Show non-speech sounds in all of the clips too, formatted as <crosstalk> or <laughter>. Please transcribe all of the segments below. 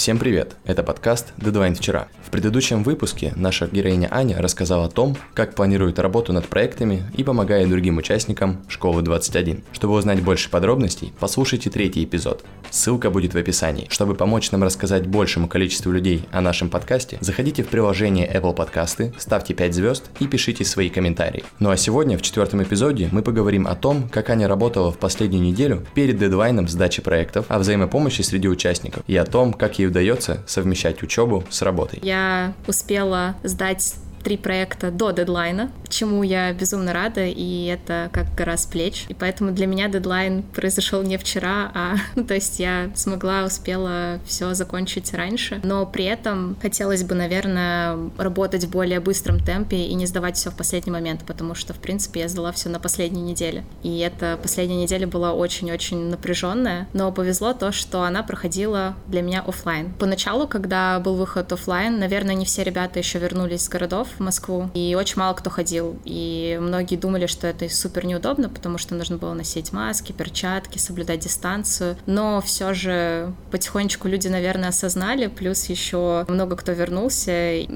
Всем привет! Это подкаст «Дедлайн вчера». В предыдущем выпуске наша героиня Аня рассказала о том, как планирует работу над проектами и помогает другим участникам Школы 21. Чтобы узнать больше подробностей, послушайте третий эпизод. Ссылка будет в описании. Чтобы помочь нам рассказать большему количеству людей о нашем подкасте, заходите в приложение Apple Podcasts, ставьте 5 звезд и пишите свои комментарии. Ну а сегодня, в четвертом эпизоде, мы поговорим о том, как Аня работала в последнюю неделю перед дедлайном сдачи проектов, о взаимопомощи среди участников и о том, как ей удается совмещать учебу с работой. Я успела сдать три проекта до дедлайна, чему я безумно рада, и это как гора с плеч. И поэтому для меня дедлайн произошел не вчера, а, <laughs> ну, то есть я смогла, успела все закончить раньше, но при этом хотелось бы, наверное, работать в более быстром темпе и не сдавать все в последний момент, потому что, в принципе, я сдала все на последней неделе. И эта последняя неделя была очень-очень напряженная, но повезло то, что она проходила для меня офлайн. Поначалу, когда был выход офлайн, наверное, не все ребята еще вернулись с городов, в Москву, и очень мало кто ходил. И многие думали, что это супер неудобно, потому что нужно было носить маски, перчатки, соблюдать дистанцию. Но все же потихонечку люди, наверное, осознали, плюс еще много кто вернулся.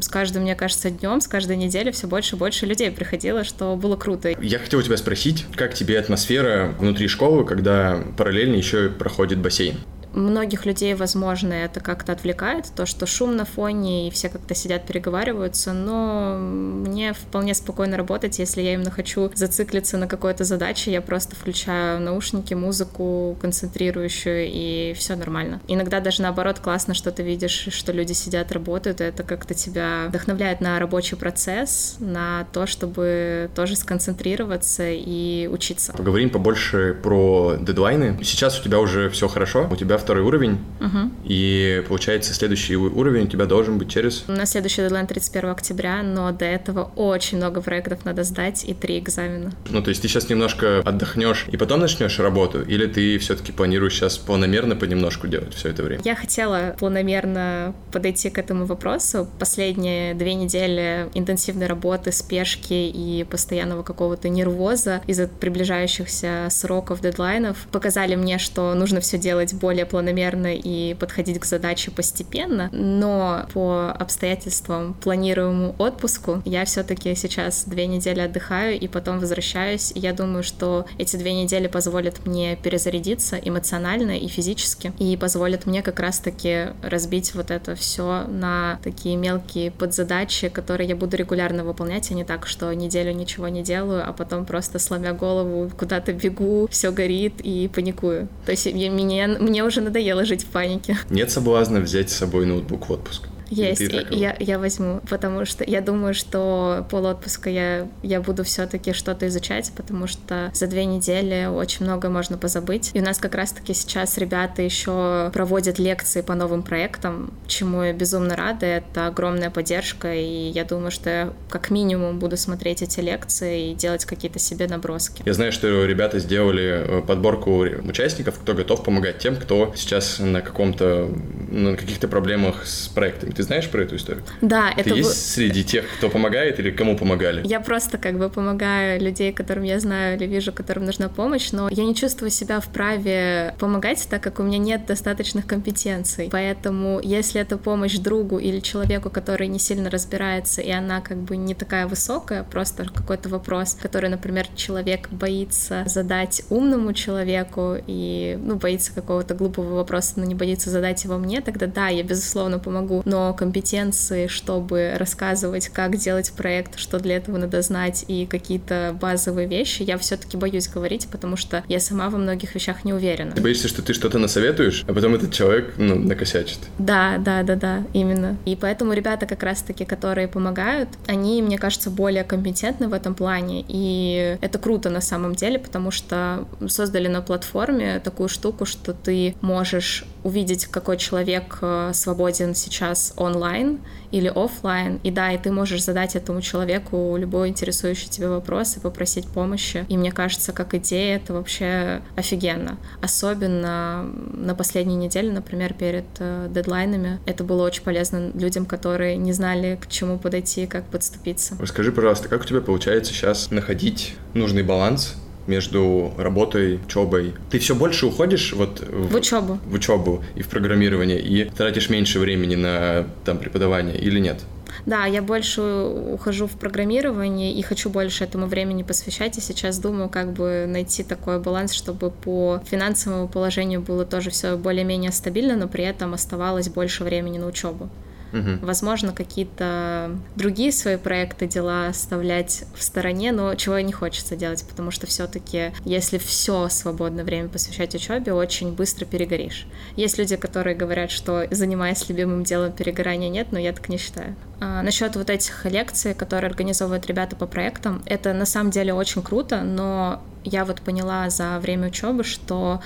С каждым, мне кажется, днем, с каждой недели все больше и больше людей приходило, что было круто. Я хотел у тебя спросить, как тебе атмосфера внутри школы, когда параллельно еще проходит бассейн? Многих людей, возможно, это как-то отвлекает, то, что шум на фоне, и все как-то сидят, переговариваются, но мне вполне спокойно работать, если я именно хочу зациклиться на какой-то задаче, я просто включаю наушники, музыку концентрирующую, и все нормально. Иногда даже наоборот классно, что ты видишь, что люди сидят, работают, и это как-то тебя вдохновляет на рабочий процесс, на то, чтобы тоже сконцентрироваться и учиться. Поговорим побольше про дедлайны. Сейчас у тебя уже все хорошо, у тебя второй уровень, угу. и получается следующий уровень у тебя должен быть через... На следующий дедлайн 31 октября, но до этого очень много проектов надо сдать и три экзамена. Ну, то есть ты сейчас немножко отдохнешь и потом начнешь работу, или ты все-таки планируешь сейчас планомерно понемножку делать все это время? Я хотела планомерно подойти к этому вопросу. Последние две недели интенсивной работы, спешки и постоянного какого-то нервоза из-за приближающихся сроков, дедлайнов показали мне, что нужно все делать более планомерно и подходить к задаче постепенно, но по обстоятельствам планируемому отпуску я все-таки сейчас две недели отдыхаю и потом возвращаюсь. И я думаю, что эти две недели позволят мне перезарядиться эмоционально и физически и позволят мне как раз-таки разбить вот это все на такие мелкие подзадачи, которые я буду регулярно выполнять, а не так, что неделю ничего не делаю, а потом просто сломя голову куда-то бегу, все горит и паникую. То есть мне, мне уже уже надоело жить в панике. Нет соблазна взять с собой ноутбук в отпуск? Есть, я, я возьму, потому что я думаю, что пол отпуска я, я буду все-таки что-то изучать, потому что за две недели очень много можно позабыть. И у нас как раз-таки сейчас ребята еще проводят лекции по новым проектам, чему я безумно рада. Это огромная поддержка, и я думаю, что я как минимум буду смотреть эти лекции и делать какие-то себе наброски. Я знаю, что ребята сделали э, подборку участников, кто готов помогать тем, кто сейчас на каком-то, на каких-то проблемах с проектами ты знаешь про эту историю? Да, Ты это... есть среди тех, кто помогает или кому помогали? Я просто как бы помогаю людей, которым я знаю или вижу, которым нужна помощь, но я не чувствую себя вправе помогать, так как у меня нет достаточных компетенций. Поэтому если это помощь другу или человеку, который не сильно разбирается, и она как бы не такая высокая, просто какой-то вопрос, который, например, человек боится задать умному человеку и, ну, боится какого-то глупого вопроса, но не боится задать его мне, тогда да, я, безусловно, помогу. Но компетенции, чтобы рассказывать, как делать проект, что для этого надо знать и какие-то базовые вещи, я все-таки боюсь говорить, потому что я сама во многих вещах не уверена. Ты боишься, что ты что-то насоветуешь, а потом этот человек, ну, накосячит. Да, да, да, да, именно. И поэтому ребята как раз-таки, которые помогают, они, мне кажется, более компетентны в этом плане, и это круто на самом деле, потому что создали на платформе такую штуку, что ты можешь увидеть, какой человек э, свободен сейчас онлайн или офлайн. И да, и ты можешь задать этому человеку любой интересующий тебя вопрос и попросить помощи. И мне кажется, как идея это вообще офигенно. Особенно на последней неделе, например, перед э, дедлайнами. Это было очень полезно людям, которые не знали, к чему подойти, как подступиться. Расскажи, пожалуйста, как у тебя получается сейчас находить нужный баланс между работой, учебой. Ты все больше уходишь вот в, в учебу. В учебу и в программирование, и тратишь меньше времени на там преподавание или нет? Да, я больше ухожу в программирование и хочу больше этому времени посвящать. И сейчас думаю, как бы найти такой баланс, чтобы по финансовому положению было тоже все более-менее стабильно, но при этом оставалось больше времени на учебу. Угу. Возможно, какие-то другие свои проекты, дела оставлять в стороне, но чего и не хочется делать, потому что все-таки, если все свободное время посвящать учебе, очень быстро перегоришь. Есть люди, которые говорят, что занимаясь любимым делом, перегорания нет, но я так не считаю. А, насчет вот этих лекций, которые организовывают ребята по проектам, это на самом деле очень круто, но я вот поняла за время учебы, что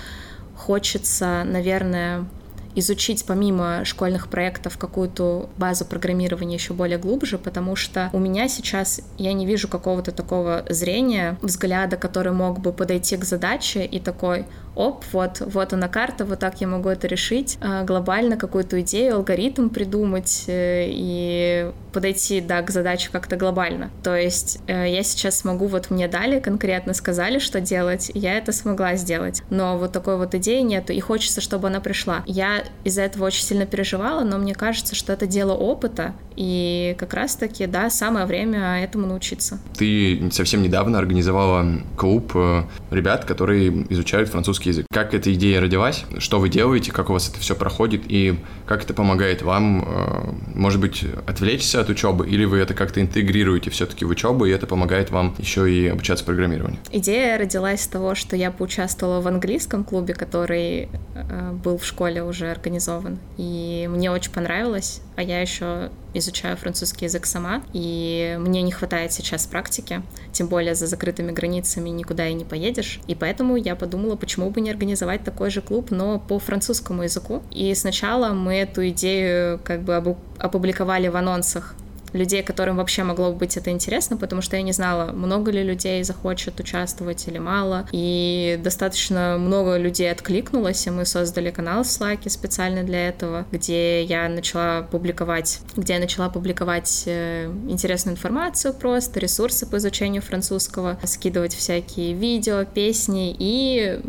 хочется, наверное, изучить помимо школьных проектов какую-то базу программирования еще более глубже, потому что у меня сейчас я не вижу какого-то такого зрения, взгляда, который мог бы подойти к задаче и такой, оп, вот, вот она карта, вот так я могу это решить, а, глобально какую-то идею, алгоритм придумать э, и подойти, да, к задаче как-то глобально. То есть э, я сейчас смогу, вот мне дали, конкретно сказали, что делать, я это смогла сделать. Но вот такой вот идеи нету, и хочется, чтобы она пришла. Я из-за этого очень сильно переживала, но мне кажется, что это дело опыта, и как раз-таки, да, самое время этому научиться. Ты совсем недавно организовала клуб э, ребят, которые изучают французский язык. Как эта идея родилась? Что вы делаете? Как у вас это все проходит? И как это помогает вам, э, может быть, отвлечься от учебы? Или вы это как-то интегрируете все-таки в учебу, и это помогает вам еще и обучаться программированию? Идея родилась с того, что я поучаствовала в английском клубе, который э, был в школе уже организован. И мне очень понравилось, а я еще изучаю французский язык сама, и мне не хватает сейчас практики, тем более за закрытыми границами никуда и не поедешь, и поэтому я подумала, почему бы не организовать такой же клуб, но по французскому языку. И сначала мы эту идею как бы опубликовали в анонсах людей, которым вообще могло бы быть это интересно, потому что я не знала, много ли людей захочет участвовать или мало. И достаточно много людей откликнулось, и мы создали канал в Slack специально для этого, где я начала публиковать, где я начала публиковать э, интересную информацию просто, ресурсы по изучению французского, скидывать всякие видео, песни и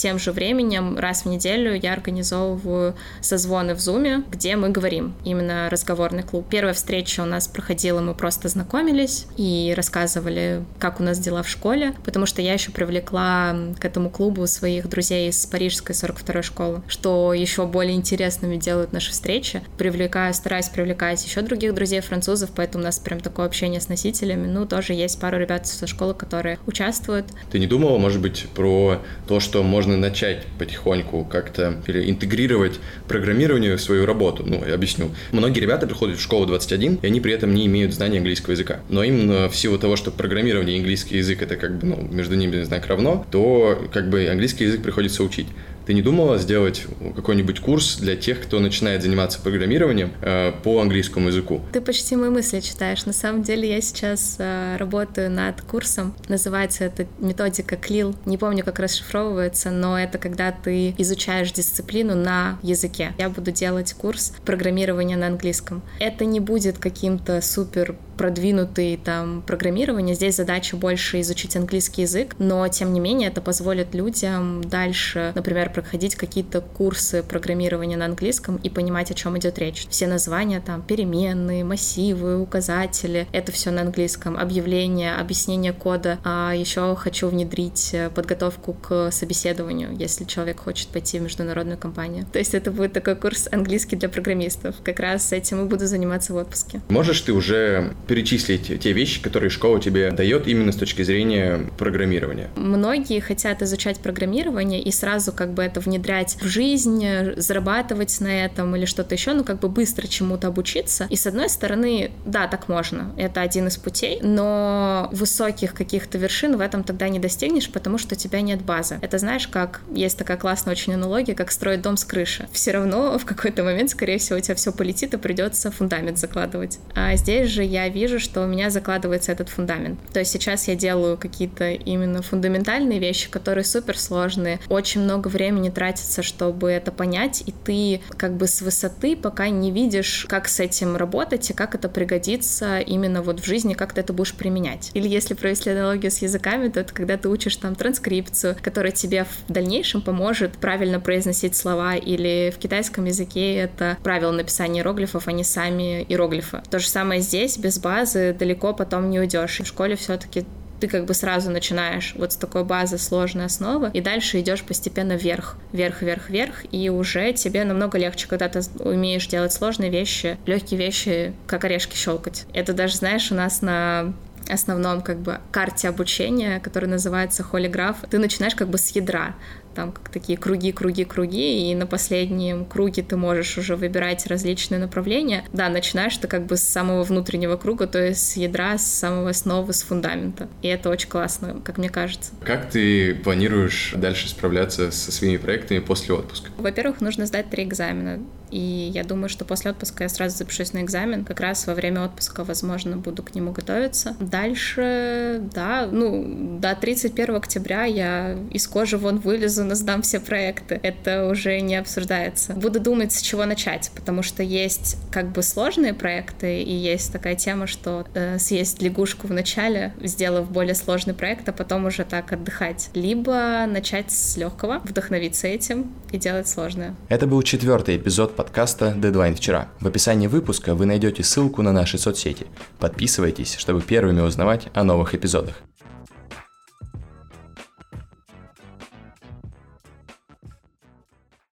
тем же временем раз в неделю я организовываю созвоны в Зуме, где мы говорим, именно разговорный клуб. Первая встреча у нас проходила, мы просто знакомились и рассказывали, как у нас дела в школе, потому что я еще привлекла к этому клубу своих друзей из парижской 42-й школы, что еще более интересными делают наши встречи. Привлекаю, стараюсь привлекать еще других друзей французов, поэтому у нас прям такое общение с носителями. Ну, тоже есть пару ребят со школы, которые участвуют. Ты не думала, может быть, про то, что можно можно начать потихоньку как-то интегрировать программирование в свою работу. Ну, я объясню. Многие ребята приходят в школу 21, и они при этом не имеют знания английского языка. Но именно в силу того, что программирование и английский язык это как бы, ну, между ними знак равно, то как бы английский язык приходится учить. Ты не думала сделать какой-нибудь курс для тех, кто начинает заниматься программированием э, по английскому языку? Ты почти мои мысли читаешь. На самом деле я сейчас э, работаю над курсом. Называется это методика CLIL. Не помню, как расшифровывается, но это когда ты изучаешь дисциплину на языке. Я буду делать курс программирования на английском. Это не будет каким-то супер продвинутый там программирование. Здесь задача больше изучить английский язык, но тем не менее это позволит людям дальше, например, проходить какие-то курсы программирования на английском и понимать, о чем идет речь. Все названия там переменные, массивы, указатели, это все на английском, объявления, объяснение кода. А еще хочу внедрить э, подготовку к собеседованию, если человек хочет пойти в международную компанию. То есть это будет такой курс английский для программистов. Как раз этим и буду заниматься в отпуске. Можешь ты уже перечислить те вещи, которые школа тебе дает именно с точки зрения программирования? Многие хотят изучать программирование и сразу как бы это внедрять в жизнь, зарабатывать на этом или что-то еще, ну как бы быстро чему-то обучиться. И с одной стороны, да, так можно, это один из путей, но высоких каких-то вершин в этом тогда не достигнешь, потому что у тебя нет базы. Это знаешь, как есть такая классная очень аналогия, как строить дом с крыши. Все равно в какой-то момент, скорее всего, у тебя все полетит и придется фундамент закладывать. А здесь же я вижу, что у меня закладывается этот фундамент. То есть сейчас я делаю какие-то именно фундаментальные вещи, которые суперсложные. Очень много времени тратится, чтобы это понять, и ты как бы с высоты пока не видишь, как с этим работать и как это пригодится именно вот в жизни, как ты это будешь применять. Или если провести аналогию с языками, то это когда ты учишь там транскрипцию, которая тебе в дальнейшем поможет правильно произносить слова, или в китайском языке это правила написания иероглифов, а не сами иероглифы. То же самое здесь, без базы далеко потом не уйдешь. В школе все-таки ты как бы сразу начинаешь вот с такой базы сложной основы, и дальше идешь постепенно вверх, вверх, вверх, вверх, и уже тебе намного легче, когда ты умеешь делать сложные вещи, легкие вещи, как орешки щелкать. Это даже, знаешь, у нас на основном как бы карте обучения, которая называется холиграф, ты начинаешь как бы с ядра там как такие круги, круги, круги, и на последнем круге ты можешь уже выбирать различные направления. Да, начинаешь ты как бы с самого внутреннего круга, то есть с ядра, с самого основы, с фундамента. И это очень классно, как мне кажется. Как ты планируешь дальше справляться со своими проектами после отпуска? Во-первых, нужно сдать три экзамена. И я думаю, что после отпуска я сразу запишусь на экзамен. Как раз во время отпуска, возможно, буду к нему готовиться. Дальше, да, ну, до 31 октября я из кожи вон вылезу, но сдам все проекты. Это уже не обсуждается. Буду думать, с чего начать, потому что есть как бы сложные проекты, и есть такая тема, что э, съесть лягушку в начале, сделав более сложный проект, а потом уже так отдыхать. Либо начать с легкого, вдохновиться этим и делать сложное. Это был четвертый эпизод подкаста «Дедлайн вчера». В описании выпуска вы найдете ссылку на наши соцсети. Подписывайтесь, чтобы первыми узнавать о новых эпизодах.